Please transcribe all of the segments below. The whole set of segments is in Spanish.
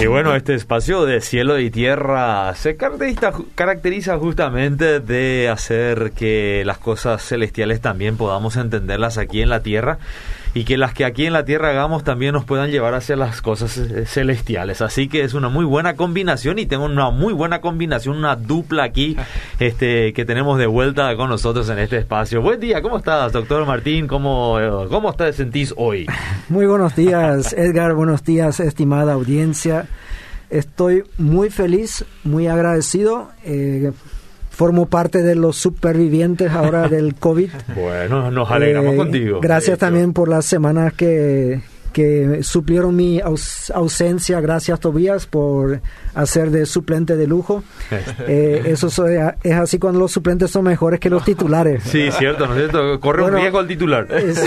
Y bueno, este espacio de cielo y tierra se caracteriza, caracteriza, justamente de hacer que las cosas celestiales también podamos entenderlas aquí en la tierra y que las que aquí en la tierra hagamos también nos puedan llevar hacia las cosas eh, celestiales. Así que es una muy buena combinación y tengo una muy buena combinación, una dupla aquí este, que tenemos de vuelta con nosotros en este espacio. Buen día, ¿cómo estás, doctor Martín? ¿Cómo, eh, cómo te sentís hoy? Muy buenos días, Edgar. Buenos días, estimada audiencia. Estoy muy feliz, muy agradecido. Eh, formo parte de los supervivientes ahora del COVID. Bueno, nos alegramos Eh, contigo. Gracias también por las semanas que, que suplieron mi aus- ausencia. Gracias, Tobías, por hacer de suplente de lujo. Eh, eso so- es así cuando los suplentes son mejores que los titulares. Sí, cierto, ¿no es cierto? Corre Bueno, un riesgo el titular. Eh, sí.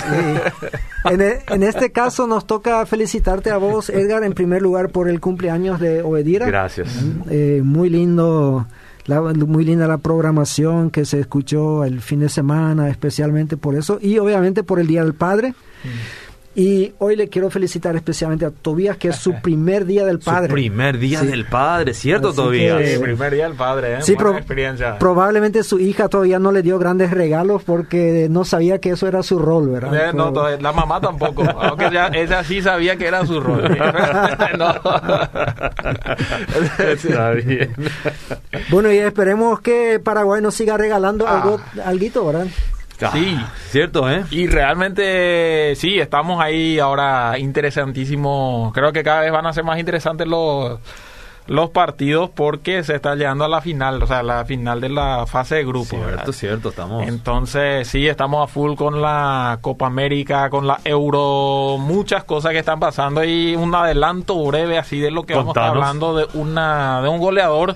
En, e- en este caso nos toca felicitarte a vos, Edgar, en primer lugar por el cumpleaños de Obedira. Gracias. Eh, muy lindo, la- muy linda la programación que se escuchó el fin de semana, especialmente por eso, y obviamente por el Día del Padre. Y hoy le quiero felicitar especialmente a Tobías, que es su primer Día del Padre. Su primer día Sí. del padre, ¿cierto, Así Tobías? que- Sí, primer día del padre, ¿eh? Sí, Buena pro- experiencia. Probablemente su hija todavía no le dio grandes regalos porque no sabía que eso era su rol, ¿verdad? Eh, no, Pero- la mamá tampoco, aunque ya, ella sí sabía que era su rol. no. Está bien. Bueno, y esperemos que Paraguay nos siga regalando algo, alguito, ¿verdad? Sí. Ah, cierto, ¿eh? Y realmente sí, estamos ahí ahora interesantísimos. Creo que cada vez van a ser más interesantes los, los partidos porque se está llegando a la final, o sea, la final de la fase de grupo. Cierto, ¿verdad? cierto, estamos. Entonces, sí, estamos a full con la Copa América, con la Euro, muchas cosas que están pasando y un adelanto breve así de lo que vamos a estar Contanos. hablando de una de un goleador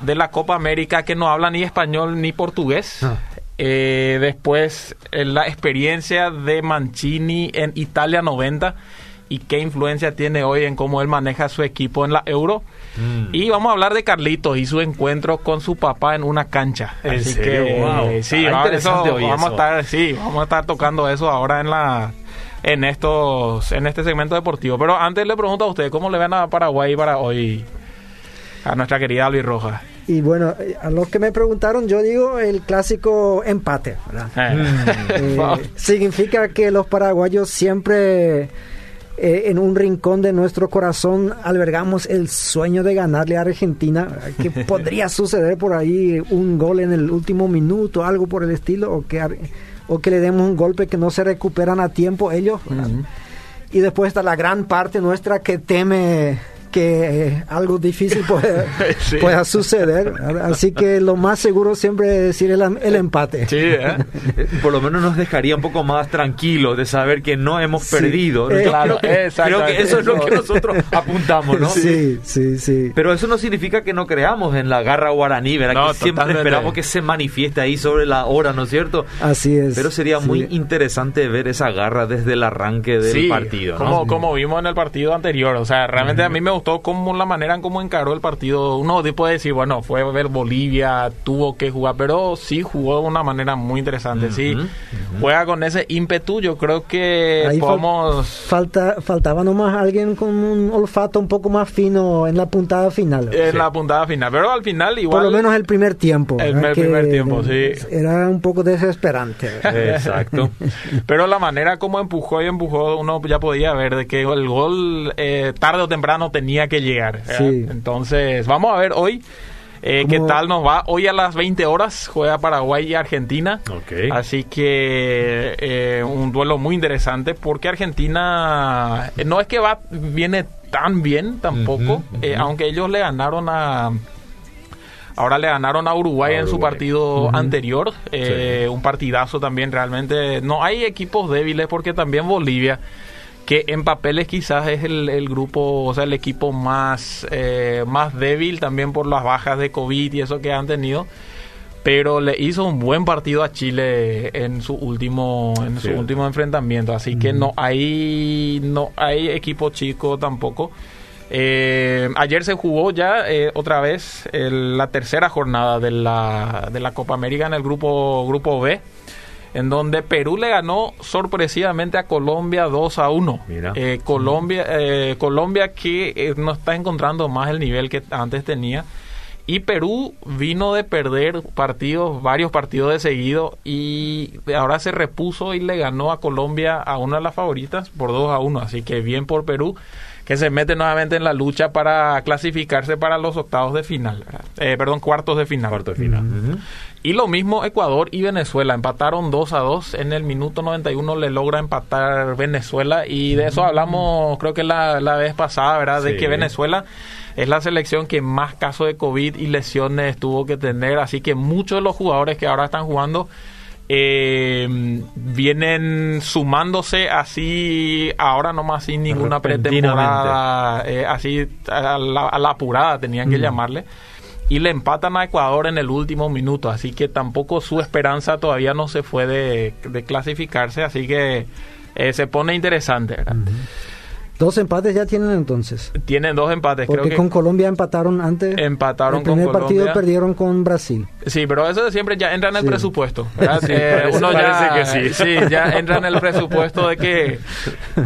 de la Copa América que no habla ni español ni portugués. Ah. Eh, después, eh, la experiencia de Mancini en Italia 90 y qué influencia tiene hoy en cómo él maneja su equipo en la Euro. Mm. Y vamos a hablar de Carlitos y su encuentro con su papá en una cancha. ¿En Así serio? que Wow. sí, Ah, eso vamos eso. a estar, sí, vamos a estar tocando eso ahora en la en estos en este segmento deportivo. Pero antes le pregunto a usted cómo le ven a Paraguay para hoy a nuestra querida Luis Rojas. Y bueno, eh, a los que me preguntaron, yo digo el clásico empate, ¿verdad? Eh, Eh, significa que los paraguayos siempre eh, en un rincón de nuestro corazón albergamos el sueño de ganarle a Argentina, que podría suceder por ahí un gol en el último minuto, algo por el estilo, o que, o que le demos un golpe que no se recuperan a tiempo ellos. Y después está la gran parte nuestra que teme que eh, algo difícil pueda, Sí. pueda suceder. Así que lo más seguro siempre es decir el, el empate. sí, ¿eh? Por lo menos nos dejaría un poco más tranquilos de saber que no hemos Sí. perdido. Eh, claro, creo, que, exacto, creo que eso es lo que nosotros apuntamos, ¿no? Sí, sí, sí. Pero eso no significa que no creamos en la garra guaraní, ¿verdad? No, que siempre totalmente. esperamos que se manifieste ahí sobre la hora, ¿no es cierto? Así es. Pero sería sí. muy interesante ver esa garra desde el arranque del Sí, partido, ¿no? como, como vimos en el partido anterior. O sea, realmente a mí me gustó como la manera en cómo encaró el partido. Uno puede decir, bueno, fue a ver Bolivia, tuvo que jugar, pero sí jugó de una manera muy interesante. Sí, Ujú, juega con ese ímpetu. Yo creo que Ahí fal- podemos. Falta, faltaba nomás alguien con un olfato un poco más fino en la puntada final. En Sí. la puntada final, pero al final igual. Por lo menos el primer tiempo. El ¿verdad? primer tiempo, sí. Era un poco desesperante. ¿verdad? Exacto. Pero la manera como empujó y empujó, uno ya podía ver de que el gol eh, tarde o temprano tenía que llegar. Sí. Entonces, vamos a ver hoy eh, qué tal nos va. Hoy a las 20 horas juega Paraguay y Argentina. Así que eh, un duelo muy interesante porque Argentina eh, no es que va viene tan bien tampoco, eh, aunque ellos le ganaron a Ahora le ganaron a Uruguay A en su partido anterior, eh, un partidazo también realmente. No hay equipos débiles porque también Bolivia, que en papeles quizás es el, el grupo, o sea, el equipo más, eh, más débil también por las bajas de COVID y eso que han tenido. Pero le hizo un buen partido a Chile en su último, en su último enfrentamiento. Así que no hay, no hay equipo chico tampoco. Eh, ayer se jugó ya eh, otra vez el- la tercera jornada de la, de la Copa América en el grupo, grupo B. en donde Perú le ganó sorpresivamente a Colombia 2 a 1. Eh, Colombia, eh, Colombia que eh, no está encontrando más el nivel que antes tenía. Y Perú vino de perder partidos, varios partidos de seguido, y ahora se repuso y le ganó a Colombia a una de las favoritas por 2 a 1. Así que bien por Perú que se mete nuevamente en la lucha para clasificarse para los octavos de final, eh, perdón, cuartos de final. Cuartos de final. Y lo mismo Ecuador y Venezuela, empataron 2 a 2, en el minuto 91 le logra empatar Venezuela. Y de eso hablamos creo que la, la vez pasada, ¿verdad? De que Venezuela es la selección que más casos de COVID y lesiones tuvo que tener, así que muchos de los jugadores que ahora están jugando eh, vienen sumándose así ahora nomás sin ninguna pretemporada eh, así a la, apurada tenían que llamarle y le empatan a Ecuador en el último minuto así que tampoco su esperanza todavía no se fue de, clasificarse así que eh, se pone interesante Dos empates ya tienen entonces. Tienen dos empates. Porque Creo con Colombia empataron antes. Empataron el primer partido perdieron con Brasil. Sí, pero eso siempre ya entra en el presupuesto. Eh, uno ya, que sí. sí. ya entra en el presupuesto de que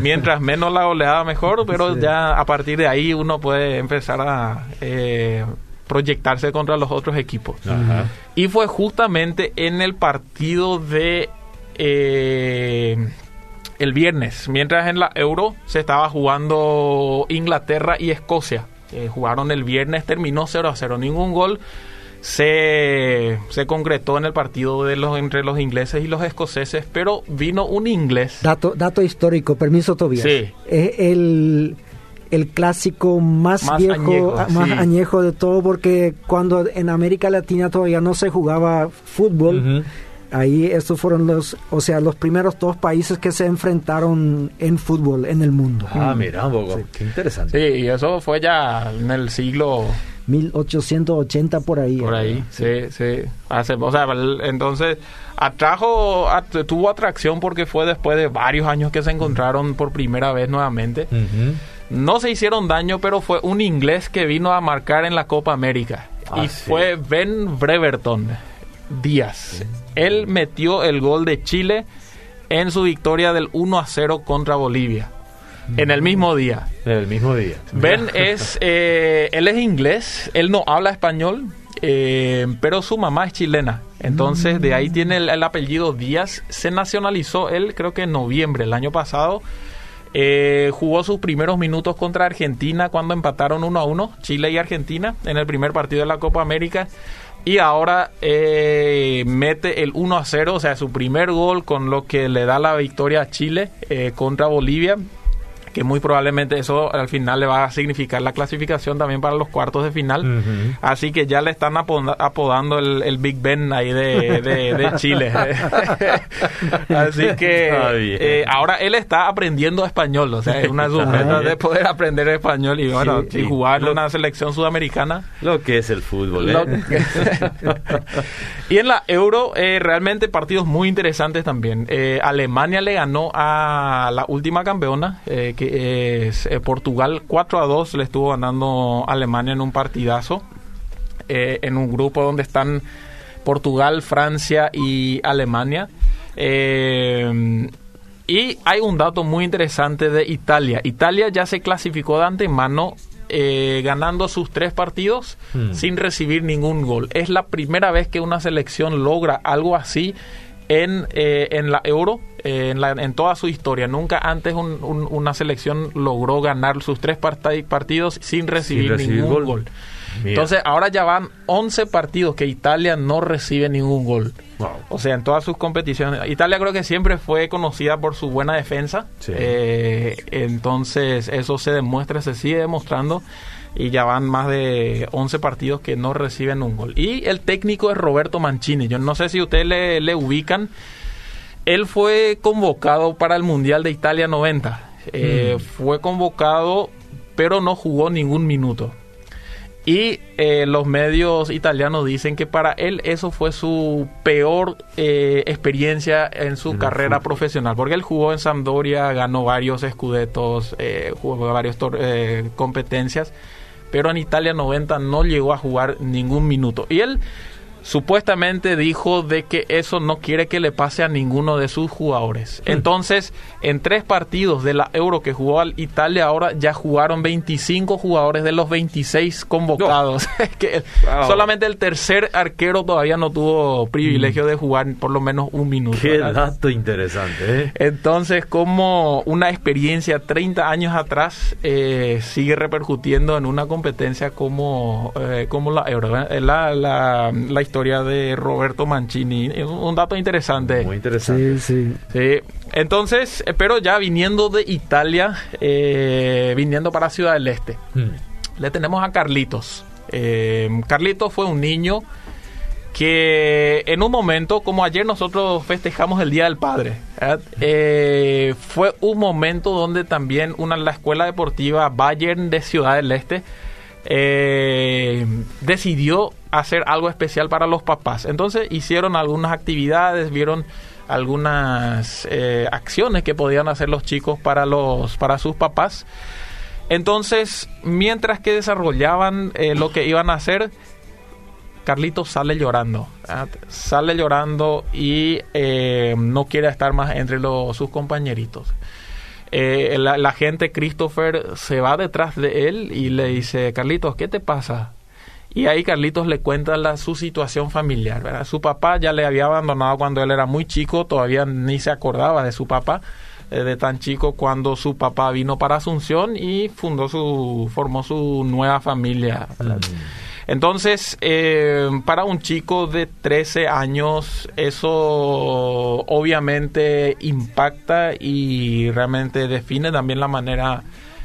mientras menos la oleada mejor, pero ya a partir de ahí uno puede empezar a eh, proyectarse contra los otros equipos. Y fue justamente en el partido de... Eh, el viernes, mientras en la Euro se estaba jugando Inglaterra y Escocia. Eh, jugaron el viernes, terminó 0 a 0, ningún gol. Se, se concretó en el partido de los entre los ingleses y los escoceses, pero vino un inglés. Dato, dato histórico, permiso Tobias. Sí. Es el, el clásico más, viejo, más añejo de todo, porque cuando en América Latina todavía no se jugaba fútbol, Ahí estos fueron los, o sea, los primeros dos países que se enfrentaron en fútbol en el mundo. Ah, mira, qué interesante. Sí, y eso fue ya en el siglo 1880 por ahí. Por ahí, sí, sí. Hace, o sea, entonces atrajo, tuvo atracción porque fue después de varios años que se encontraron por primera vez nuevamente. No se hicieron daño, pero fue un inglés que vino a marcar en la Copa América. y ah, fue Ben Breverton Díaz. Él metió el gol de Chile en su victoria del 1 a 0 contra Bolivia. En el mismo día. En el mismo día. Ben es, eh, él es inglés, él no habla español, eh, pero su mamá es chilena. Entonces de ahí tiene el, apellido Díaz. Se nacionalizó él creo que en noviembre del año pasado. Eh, jugó sus primeros minutos contra Argentina cuando empataron 1 a 1, Chile y Argentina, en el primer partido de la Copa América. Y ahora eh, mete el 1 a 0, o sea, su primer gol con lo que le da la victoria a Chile eh, contra Bolivia que muy probablemente eso al final le va a significar la clasificación también para los cuartos de final. Así que ya le están apodando el, Big Ben ahí de, Chile. Así que eh, ahora él está aprendiendo español, o sea, es una de de poder aprender español y bueno, y jugar en una selección sudamericana. Lo que es el fútbol. ¿eh? y en la Euro, eh, realmente partidos muy interesantes también. Alemania le ganó a la última campeona, que eh, Portugal 4 a 2 le estuvo ganando Alemania en un partidazo, eh, en un grupo donde están Portugal, Francia y Alemania. Eh, y hay un dato muy interesante de Italia. Italia ya se clasificó de antemano ganando sus tres partidos hmm. sin recibir ningún gol. Es la primera vez que una selección logra algo así en, eh, en la Euro, eh, en, la, en, toda su historia. Nunca antes una selección logró ganar sus tres partidos sin recibir, ningún gol. Entonces ahora ya van 11 partidos que Italia no recibe ningún gol. O sea, en todas sus competiciones. Italia creo que siempre fue conocida por su buena defensa. Eh, entonces eso se demuestra, se sigue demostrando y ya van más de 11 partidos que no reciben un gol. Y el técnico es Roberto Mancini. Yo no sé si ustedes le, ubican. Él fue convocado para el Mundial de Italia 90. Eh, mm. Fue convocado, pero no jugó ningún minuto. Y eh, los medios italianos dicen que para él eso fue su peor eh, experiencia en su carrera profesional, porque él jugó en Sampdoria, ganó varios escudetos, jugó varias competencias pero en Italia 90 no llegó a jugar ningún minuto. Y él supuestamente dijo de que eso no quiere que le pase a ninguno de sus jugadores. Hmm. Entonces, en tres partidos de la Euro que jugó al Italia ahora ya jugaron 25 jugadores de los 26 convocados. que Wow. Solamente el tercer arquero todavía no tuvo privilegio de jugar por lo menos un minuto. Hmm. Qué ¿verdad? dato interesante, ¿eh? Entonces, como una experiencia 30 años atrás eh, sigue repercutiendo en una competencia como, eh, como la Euro. La, la, la historia de Roberto Mancini. Un, dato interesante. Muy interesante. Sí, sí. Sí. Entonces, eh, pero ya viniendo de Italia, eh, viniendo para Ciudad del Este, Mm. le tenemos a Carlitos. Eh, Carlitos fue un niño que en un momento, como ayer nosotros festejamos el Día del Padre. Eh, fue un momento donde también una, la escuela deportiva Bayern de Ciudad del Este eh, decidió hacer algo especial para los papás. Entonces hicieron algunas actividades, vieron algunas eh, acciones que podían hacer los chicos para los para sus papás. Entonces, mientras que desarrollaban eh, lo que iban a hacer, Carlitos sale llorando. ¿verdad? Sale llorando y eh, no quiere estar más entre los, sus compañeritos. Eh, la, la gente Christopher se va detrás de él y le dice, Carlitos, ¿qué te pasa? Y ahí Carlitos le cuenta su situación familiar. ¿verdad? Su papá ya le había abandonado cuando él era muy chico, todavía ni se acordaba de su papá, eh, de tan chico, cuando su papá vino para Asunción y fundó su, formó su nueva familia. Entonces, eh, para un chico de 13 años, eso obviamente impacta y realmente define también la manera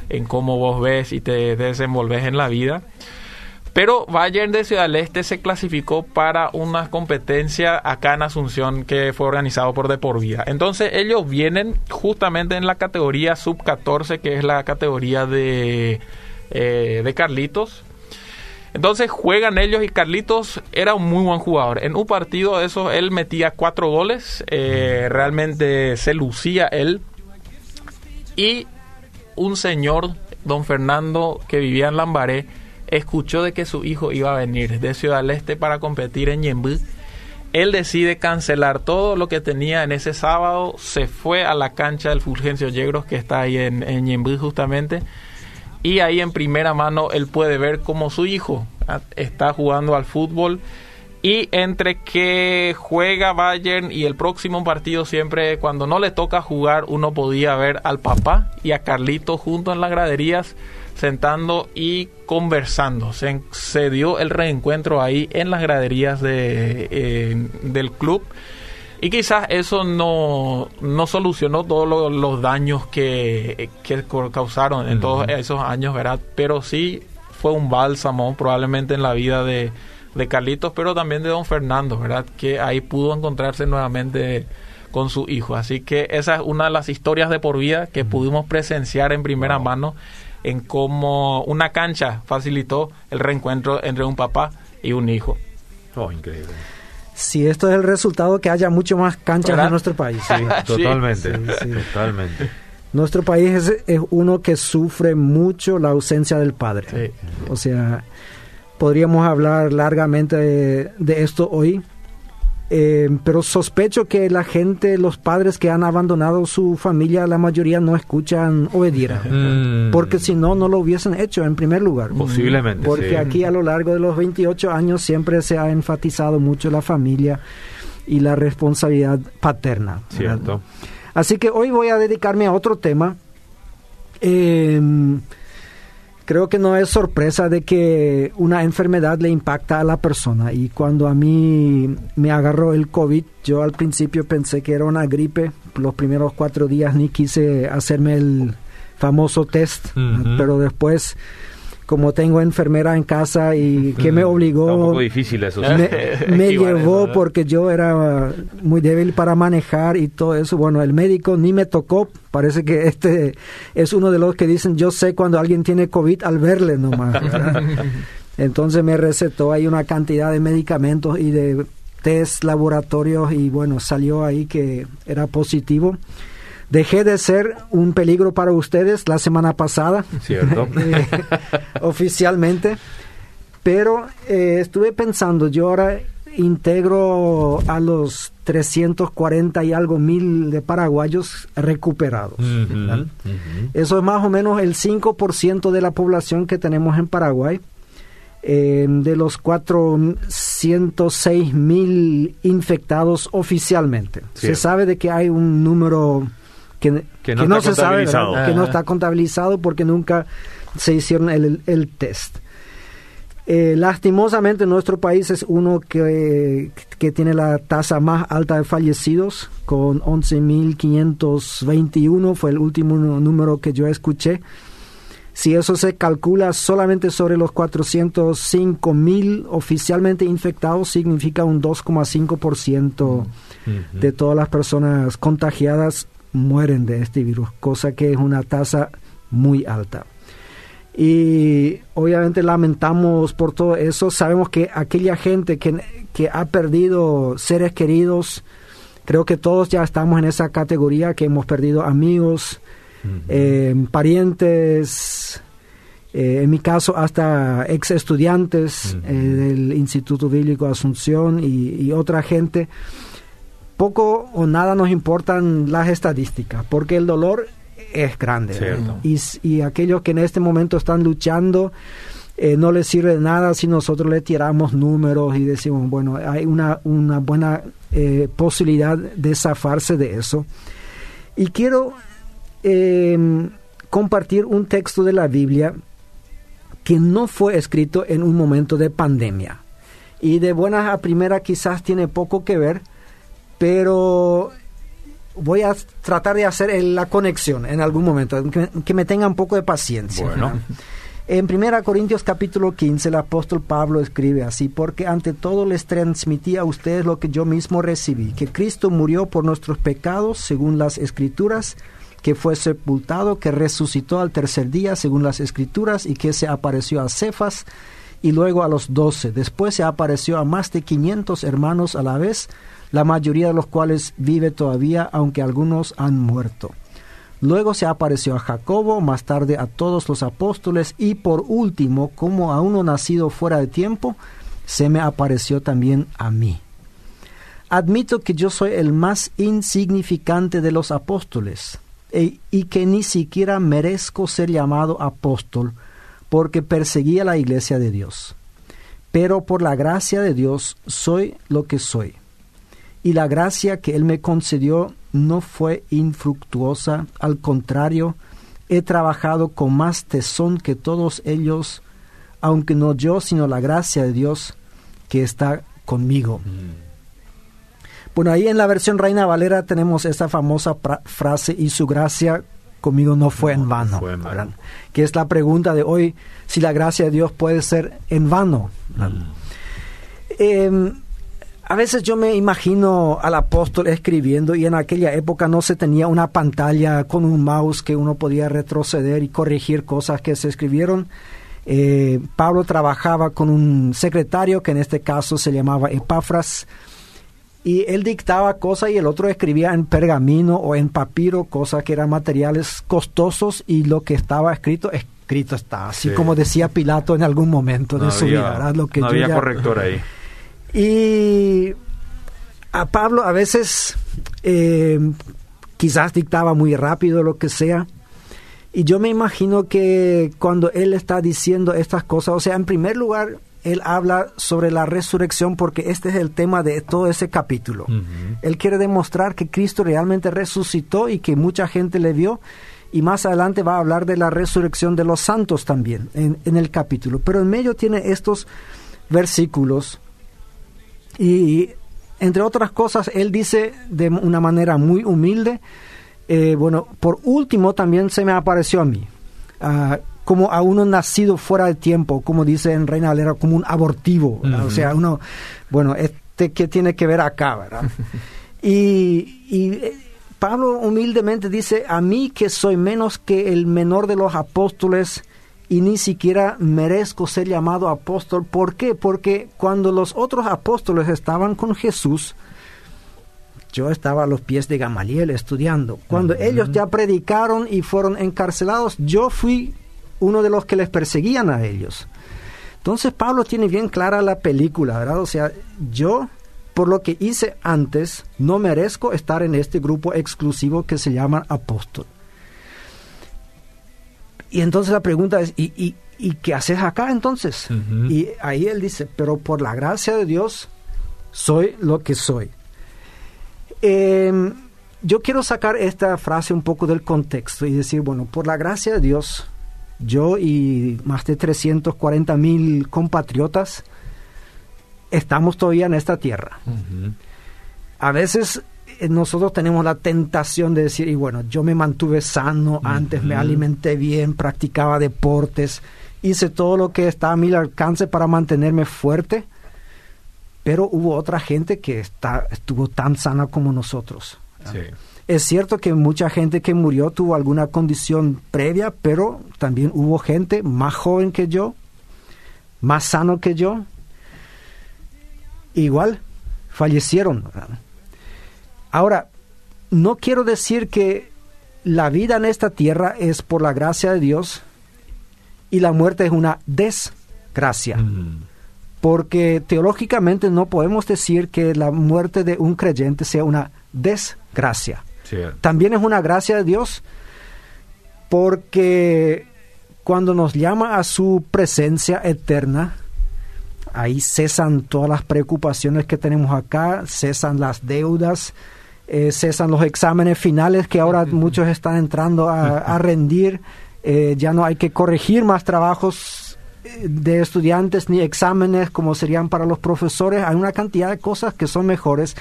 en cómo vos ves y te desenvolves en la vida. Pero Bayern de Ciudad del Este se clasificó para una competencia acá en Asunción que fue organizado por De Por Vida. Entonces ellos vienen justamente en la categoría sub 14, que es la categoría de, eh, de Carlitos. Entonces juegan ellos y Carlitos era un muy buen jugador. En un partido de esos él metía cuatro goles, eh, realmente se lucía él. Y un señor, don Fernando, que vivía en Lambaré, escuchó de que su hijo iba a venir de Ciudad del Este para competir en Ñembú. Él decide cancelar todo lo que tenía en ese sábado, se fue a la cancha del Fulgencio Yegros que está ahí en, en justamente y ahí en primera mano él puede ver cómo su hijo está jugando al fútbol y entre que juega Bayern y el próximo partido siempre cuando no le toca jugar uno podía ver al papá y a Carlito junto en las graderías sentando y conversando. Se, se dio el reencuentro ahí en las graderías de, eh, del club. Y quizás eso no, no solucionó todos lo- los daños que, que causaron en todos esos años, ¿verdad? Pero sí fue un bálsamo probablemente en la vida de, de Carlitos, pero también de don Fernando, ¿verdad? Que ahí pudo encontrarse nuevamente con su hijo. Así que esa es una de las historias de por vida que pudimos presenciar en primera mano en cómo una cancha facilitó el reencuentro entre un papá y un hijo. Oh, increíble. Si esto es el resultado, que haya mucho más canchas ¿Verdad? en nuestro país. sí. Totalmente, Sí, sí. totalmente. Nuestro país es, es uno que sufre mucho la ausencia del padre. Sí. O sea, podríamos hablar largamente de, de esto hoy, eh, pero sospecho que la gente, los padres que han abandonado su familia, la mayoría no escuchan Obedira. Mm. Porque si no, no lo hubiesen hecho en primer lugar. Posiblemente, Porque sí. aquí a lo largo de los 28 años siempre se ha enfatizado mucho la familia y la responsabilidad paterna. ¿verdad? Cierto. Así que hoy voy a dedicarme a otro tema. Eh, creo que no es sorpresa de que una enfermedad le impacta a la persona. Y cuando a mí me agarró el COVID, yo al principio pensé que era una gripe. Los primeros cuatro días ni quise hacerme el famoso test, pero después, como tengo enfermera en casa y que me Mm, obligó Está un poco difícil eso. me, me llevó porque yo era muy débil para manejar y todo eso. Bueno, el médico ni me tocó. Parece que este es uno de los que dicen, yo sé cuando alguien tiene COVID al verle nomás. ¿verdad? Entonces me recetó ahí una cantidad de medicamentos y de test laboratorios y bueno, salió ahí que era positivo. Dejé de ser un peligro para ustedes la semana pasada Cierto. eh, oficialmente. Pero eh, estuve pensando, yo ahora integro a los 340 y algo mil de paraguayos recuperados. Eso es más o menos el 5% de la población que tenemos en Paraguay. Eh, de los 406 mil infectados oficialmente. Se sabe de que hay un número que, no, se sabe, que no está contabilizado porque nunca se hicieron el, el test. Eh, lastimosamente nuestro país es uno que, que, tiene la tasa más alta de fallecidos, con 11.521 fue el último número que yo escuché. Si eso se calcula solamente sobre los 405.000 oficialmente infectados, significa un 2,5% de todas las personas contagiadas mueren de este virus, cosa que es una tasa muy alta y obviamente lamentamos por todo eso. Sabemos que aquella gente que, que, ha perdido seres queridos, creo que todos ya estamos en esa categoría, que hemos perdido amigos, eh, parientes, eh, en mi caso hasta ex estudiantes eh, del Instituto Bíblico Asunción y, y otra gente. Poco o nada nos importan las estadísticas, porque el dolor es grande. Y, y, aquellos que en este momento están luchando, eh, no les sirve de nada si nosotros le tiramos números y decimos, bueno, hay una, una buena eh, posibilidad de zafarse de eso. Y quiero em, compartir un texto de la Biblia que no fue escrito en un momento de pandemia. Y de buenas a primera quizás tiene poco que ver, pero voy a tratar de hacer la conexión en algún momento, que, me tenga un poco de paciencia. En 1 Corintios capítulo 15 el apóstol Pablo escribe así, porque ante todo les transmití a ustedes lo que yo mismo recibí, que Cristo murió por nuestros pecados según las escrituras, que fue sepultado, que resucitó al tercer día según las escrituras y que se apareció a Cefas y luego a los doce. Después se apareció a más de 500 hermanos a la vez, la mayoría de los cuales vive todavía, aunque algunos han muerto. Luego se apareció a Jacobo, más tarde a todos los apóstoles y por último, como a uno nacido fuera de tiempo, se me apareció también a mí. Admito que yo soy el más insignificante de los apóstoles e, y que ni siquiera merezco ser llamado apóstol porque perseguía la iglesia de Dios. Pero por la gracia de Dios soy lo que soy y la gracia que Él me concedió no fue infructuosa, al contrario, he trabajado con más tesón que todos ellos, aunque no yo, sino la gracia de Dios que está conmigo. Mm. Bueno, ahí en la versión Reina Valera tenemos esta famosa frase, y su gracia conmigo no fue en vano, que es la pregunta de hoy, si la gracia de Dios puede ser en vano. Mm. Em, a veces yo me imagino al apóstol escribiendo y en aquella época no se tenía una pantalla con un mouse que uno podía retroceder y corregir cosas que se escribieron. Eh, Pablo trabajaba con un secretario que en este caso se llamaba Epafras y él dictaba cosas y el otro escribía en pergamino o en papiro, cosas que eran materiales costosos y lo que estaba escrito, escrito está, así como decía Pilato en algún momento de su vida. Lo que no había corrector ahí. Y a Pablo a veces eh, quizás dictaba muy rápido lo que sea. Y yo me imagino que cuando él está diciendo estas cosas, o sea, en primer lugar, él habla sobre la resurrección porque este es el tema de todo ese capítulo. Él quiere demostrar que Cristo realmente resucitó y que mucha gente le vio. Y más adelante va a hablar de la resurrección de los santos también en, en el capítulo. Pero en medio tiene estos versículos y entre otras cosas, él dice de una manera muy humilde, eh, bueno, por último también se me apareció a mí, ah, como a uno nacido fuera de tiempo, como dice en Reina Valera, como un abortivo, o sea, uno, bueno, este que tiene que ver acá, ¿verdad? y, y eh, Pablo humildemente dice, a mí que soy menos que el menor de los apóstoles, y ni siquiera merezco ser llamado apóstol. ¿Por qué? Porque cuando los otros apóstoles estaban con Jesús, yo estaba a los pies de Gamaliel estudiando. Cuando ellos ya predicaron y fueron encarcelados, yo fui uno de los que les perseguían a ellos. Entonces Pablo tiene bien clara la película, ¿verdad? O sea, yo, por lo que hice antes, no merezco estar en este grupo exclusivo que se llama apóstol. Y entonces la pregunta es, ¿y, y, qué haces acá entonces? Y ahí él dice, pero por la gracia de Dios soy lo que soy. Em, yo quiero sacar esta frase un poco del contexto y decir, bueno, por la gracia de Dios yo y más de 340 mil compatriotas estamos todavía en esta tierra. A veces nosotros tenemos la tentación de decir, y bueno, yo me mantuve sano, antes me alimenté bien, practicaba deportes, hice todo lo que estaba a mi alcance para mantenerme fuerte, pero hubo otra gente que está, estuvo tan sana como nosotros. Sí. Es cierto que mucha gente que murió tuvo alguna condición previa, pero también hubo gente más joven que yo, más sano que yo. Igual, fallecieron. Ahora, no quiero decir que la vida en esta tierra es por la gracia de Dios y la muerte es una desgracia. Mm. Porque teológicamente no podemos decir que la muerte de un creyente sea una desgracia. También es una gracia de Dios porque cuando nos llama a su presencia eterna, ahí cesan todas las preocupaciones que tenemos acá, cesan las deudas, eh, cesan los exámenes finales que ahora muchos están entrando a, rendir, eh, ya no hay que corregir más trabajos eh, de estudiantes ni exámenes como serían para los profesores, hay una cantidad de cosas que son mejores.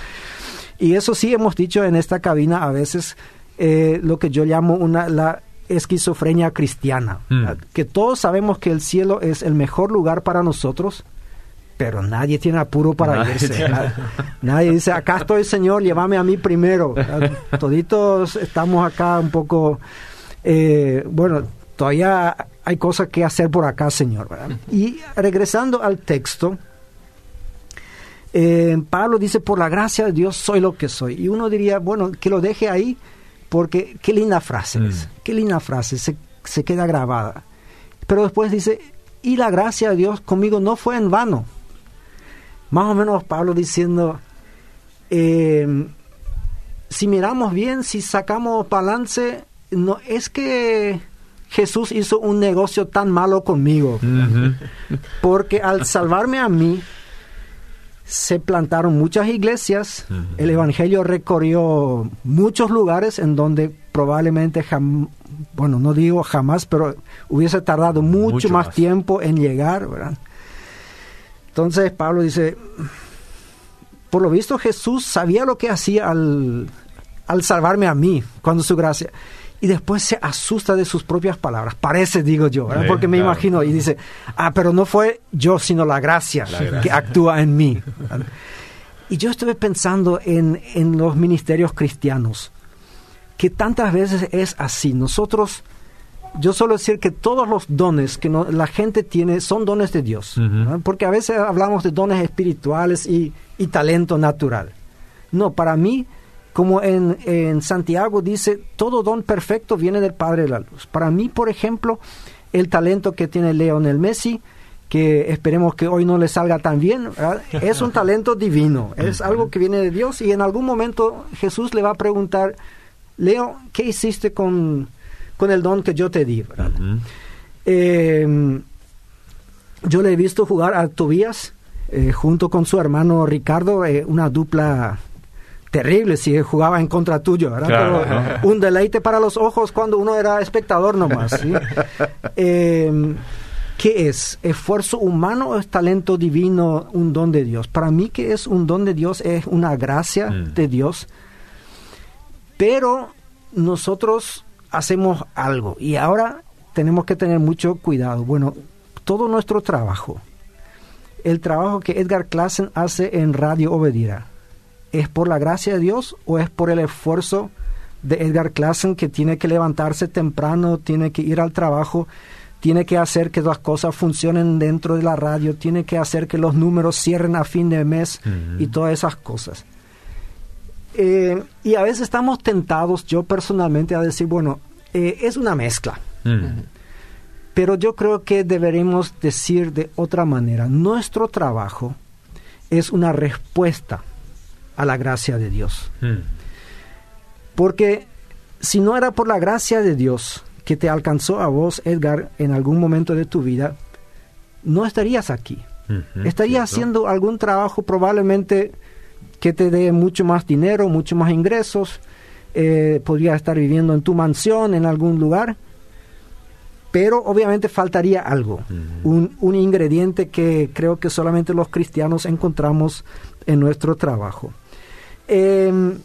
Y eso sí hemos dicho en esta cabina a veces eh, lo que yo llamo una, la esquizofrenia cristiana, mm. que todos sabemos que el cielo es el mejor lugar para nosotros, pero nadie tiene apuro para irse. Nadie dice, acá estoy Señor, llévame a mí primero. Toditos estamos acá un poco, eh, bueno, todavía hay cosas que hacer por acá, Señor. Y regresando al texto, eh, Pablo dice, por la gracia de Dios soy lo que soy. Y uno diría, bueno, que lo deje ahí, porque qué linda frase mm. es, qué linda frase, se, se, queda grabada. Pero después dice, y la gracia de Dios conmigo no fue en vano. Más o menos Pablo diciendo, eh, si miramos bien, si sacamos balance, no es que Jesús hizo un negocio tan malo conmigo, porque al salvarme a mí, se plantaron muchas iglesias, el Evangelio recorrió muchos lugares en donde probablemente, bueno, no digo jamás, pero hubiese tardado mucho, más, tiempo en llegar, ¿verdad? Entonces Pablo dice, por lo visto Jesús sabía lo que hacía al, al salvarme a mí, cuando su gracia y después se asusta de sus propias palabras. Parece, digo yo, porque me imagino y dice, ah, pero no fue yo, sino la gracia, que actúa en mí. Y yo estuve pensando en, en los ministerios cristianos, que tantas veces es así. Nosotros, yo suelo decir que todos los dones que la gente tiene son dones de Dios, porque a veces hablamos de dones espirituales y, y talento natural. No, para mí como en, Santiago dice, todo don perfecto viene del Padre de la Luz. Para mí, por ejemplo, el talento que tiene Leonel Messi, que esperemos que hoy no le salga tan bien, es un talento divino, es algo que viene de Dios y en algún momento Jesús le va a preguntar, Leo, ¿qué hiciste con, con el don que yo te di? Em, yo le he visto jugar a Tobías eh, junto con su hermano Ricardo, eh, una dupla terrible si jugaba en contra tuyo, ¿verdad? un deleite para los ojos cuando uno era espectador nomás. Em, ¿Qué es? ¿Esfuerzo humano o es talento divino, un don de Dios? Para mí que es un don de Dios, es una gracia mm. de Dios, pero nosotros hacemos algo y ahora tenemos que tener mucho cuidado. Bueno, todo nuestro trabajo, el trabajo que Edgar Klassen hace en Radio Obedira, ¿Es por la gracia de Dios o es por el esfuerzo de Edgar Klassen que tiene que levantarse temprano, tiene que ir al trabajo, tiene que hacer que las cosas funcionen dentro de la radio, tiene que hacer que los números cierren a fin de mes y todas esas cosas? Eh, y a veces estamos tentados, yo personalmente, a decir, bueno, eh, es una mezcla. Pero yo creo que deberíamos decir de otra manera, nuestro trabajo es una respuesta a la gracia de Dios. Mm. Porque si no era por la gracia de Dios que te alcanzó a vos, Edgar, en algún momento de tu vida, no estarías aquí. Ujú, Estarías cierto. haciendo algún trabajo probablemente que te dé mucho más dinero, mucho más ingresos. eh, podrías estar viviendo en tu mansión, en algún lugar. Pero obviamente faltaría algo, un, un ingrediente que creo que solamente los cristianos encontramos en nuestro trabajo. Em,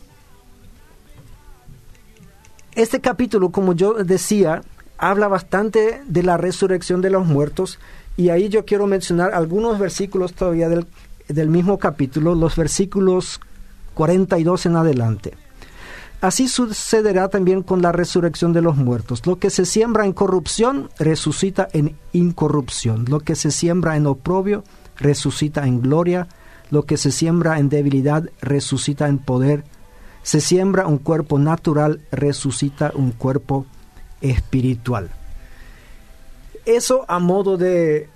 este capítulo, como yo decía, habla bastante de la resurrección de los muertos y ahí yo quiero mencionar algunos versículos todavía del, del mismo capítulo, los versículos 42 en adelante. Así sucederá también con la resurrección de los muertos. Lo que se siembra en corrupción resucita en incorrupción. Lo que se siembra en oprobio resucita en gloria. Lo que se siembra en debilidad resucita en poder. Se siembra un cuerpo natural, resucita un cuerpo espiritual. Eso a modo de,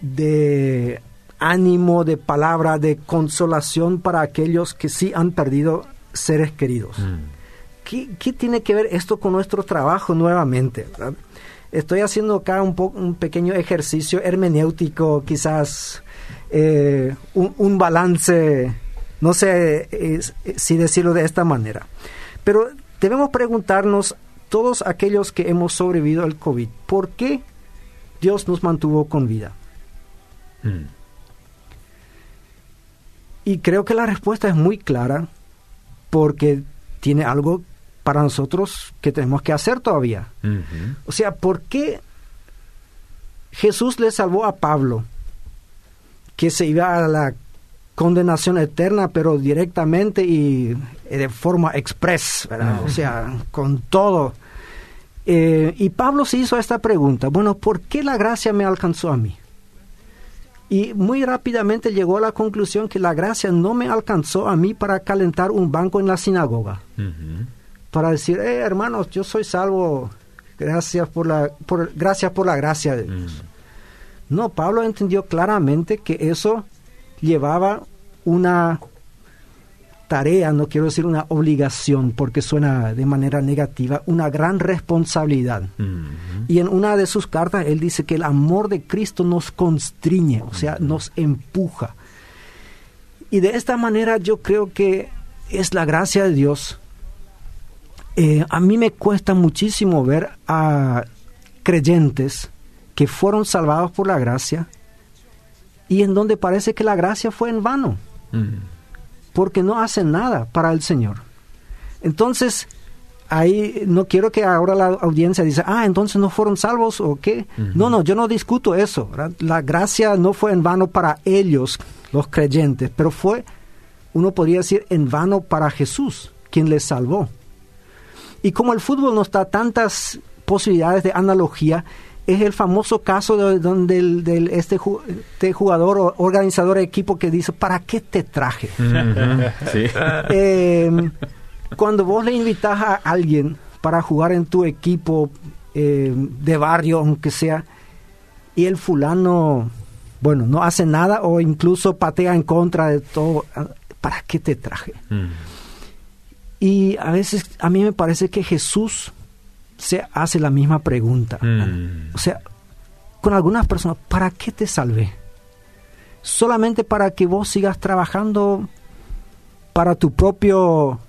de ánimo, de palabra, de consolación para aquellos que sí han perdido seres queridos. Mm. ¿Qué, qué tiene que ver esto con nuestro trabajo nuevamente? verdad? Estoy haciendo acá un, un pequeño ejercicio hermenéutico, quizás eh, un, un balance, no sé eh, si decirlo de esta manera. Pero debemos preguntarnos, todos aquellos que hemos sobrevivido al COVID, ¿por qué Dios nos mantuvo con vida? Mm. Y creo que la respuesta es muy clara porque tiene algo para nosotros que tenemos que hacer todavía. O sea, ¿por qué Jesús le salvó a Pablo, que se iba a la condenación eterna, pero directamente y eh, de forma express, ¿verdad? O sea, con todo. Eh, y Pablo se hizo esta pregunta, bueno, ¿por qué la gracia me alcanzó a mí? Y muy rápidamente llegó a la conclusión que la gracia no me alcanzó a mí para calentar un banco en la sinagoga para decir, eh, hermanos, yo soy salvo, gracias por la, por, gracias por la gracia de Dios. Mm. No, Pablo entendió claramente que eso llevaba una tarea, no quiero decir una obligación, porque suena de manera negativa, una gran responsabilidad. Y en una de sus cartas él dice que el amor de Cristo nos constriñe, o sea, nos empuja. Y de esta manera yo creo que es la gracia de Dios. Eh, a mí me cuesta muchísimo ver a creyentes que fueron salvados por la gracia y en donde parece que la gracia fue en vano. Porque no hacen nada para el Señor. Entonces, ahí no quiero que ahora la audiencia diga, ah, entonces no fueron salvos o qué. No, no, yo no discuto eso. ¿verdad? La gracia no fue en vano para ellos, los creyentes, pero fue, uno podría decir, en vano para Jesús, quien les salvó. Y como el fútbol nos da tantas posibilidades de analogía, es el famoso caso de, donde el, del, este, este jugador o organizador de equipo que dice, ¿para qué te traje? Sí. Eh, cuando vos le invitas a alguien para jugar en tu equipo eh, de barrio, aunque sea, y el fulano, bueno, no hace nada o incluso patea en contra de todo, ¿para qué te traje? Mm. Y a veces a mí me parece que Jesús se hace la misma pregunta. Mm. O sea, con algunas personas, ¿para qué te salvé? Solamente para que vos sigas trabajando para tu propio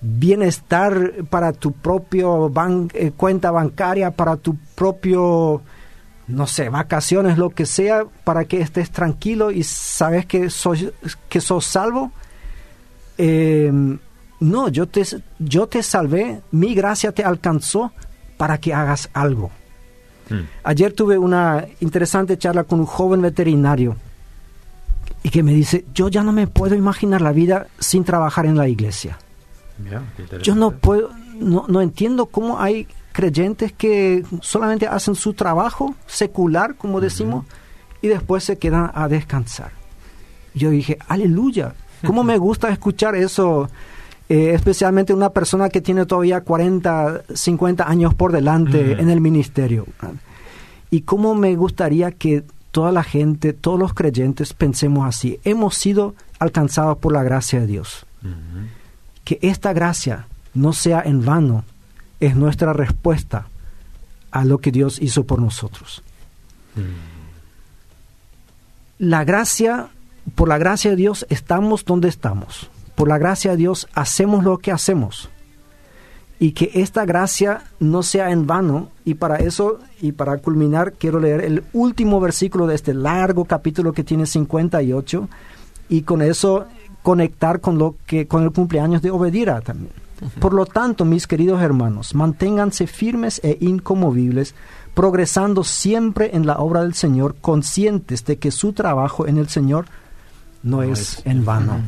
bienestar, para tu propio ban- eh, cuenta bancaria, para tu propio, no sé, vacaciones, lo que sea, para que estés tranquilo y sabes que sos, que sos salvo. Eh, no, yo te, yo te salvé, mi gracia te alcanzó para que hagas algo. Mm. Ayer tuve una interesante charla con un joven veterinario y que me dice, yo ya no me puedo imaginar la vida sin trabajar en la iglesia. Yo no puedo, no, no entiendo cómo hay creyentes que solamente hacen su trabajo secular, como decimos, y después se quedan a descansar. Yo dije, aleluya, cómo me gusta escuchar eso. Eh, especialmente una persona que tiene todavía 40, 50 años por delante en el ministerio. Y cómo me gustaría que toda la gente, todos los creyentes pensemos así. Hemos sido alcanzados por la gracia de Dios. Que esta gracia no sea en vano, es nuestra respuesta a lo que Dios hizo por nosotros. La gracia, por la gracia de Dios estamos donde estamos por la gracia de Dios hacemos lo que hacemos. Y que esta gracia no sea en vano. Y para eso, y para culminar, quiero leer el último versículo de este largo capítulo que tiene 58. Y con eso conectar con, lo que, con el cumpleaños de Obedira también. Por lo tanto, mis queridos hermanos, manténganse firmes e incomovibles, progresando siempre en la obra del Señor, conscientes de que su trabajo en el Señor no, es, en vano.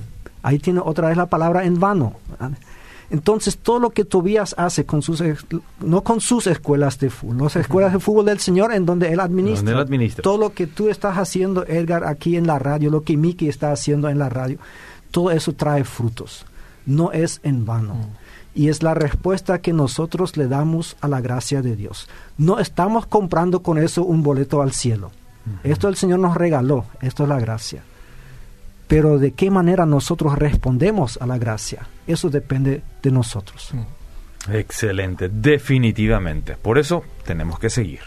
Ahí tiene otra vez la palabra en vano. Entonces, todo lo que Tobías hace con sus, no con sus escuelas de fútbol, las escuelas de fútbol del Señor en donde él administra, todo lo que tú estás haciendo, Edgar, aquí en la radio, lo que Miki está haciendo en la radio, todo eso trae frutos. No es en vano. Mm. Y es la respuesta que nosotros le damos a la gracia de Dios. No estamos comprando con eso un boleto al cielo. Esto el Señor nos regaló, esto es la gracia. Pero de qué manera nosotros respondemos a la gracia, eso depende de nosotros. Excelente, definitivamente. Por eso tenemos que seguir.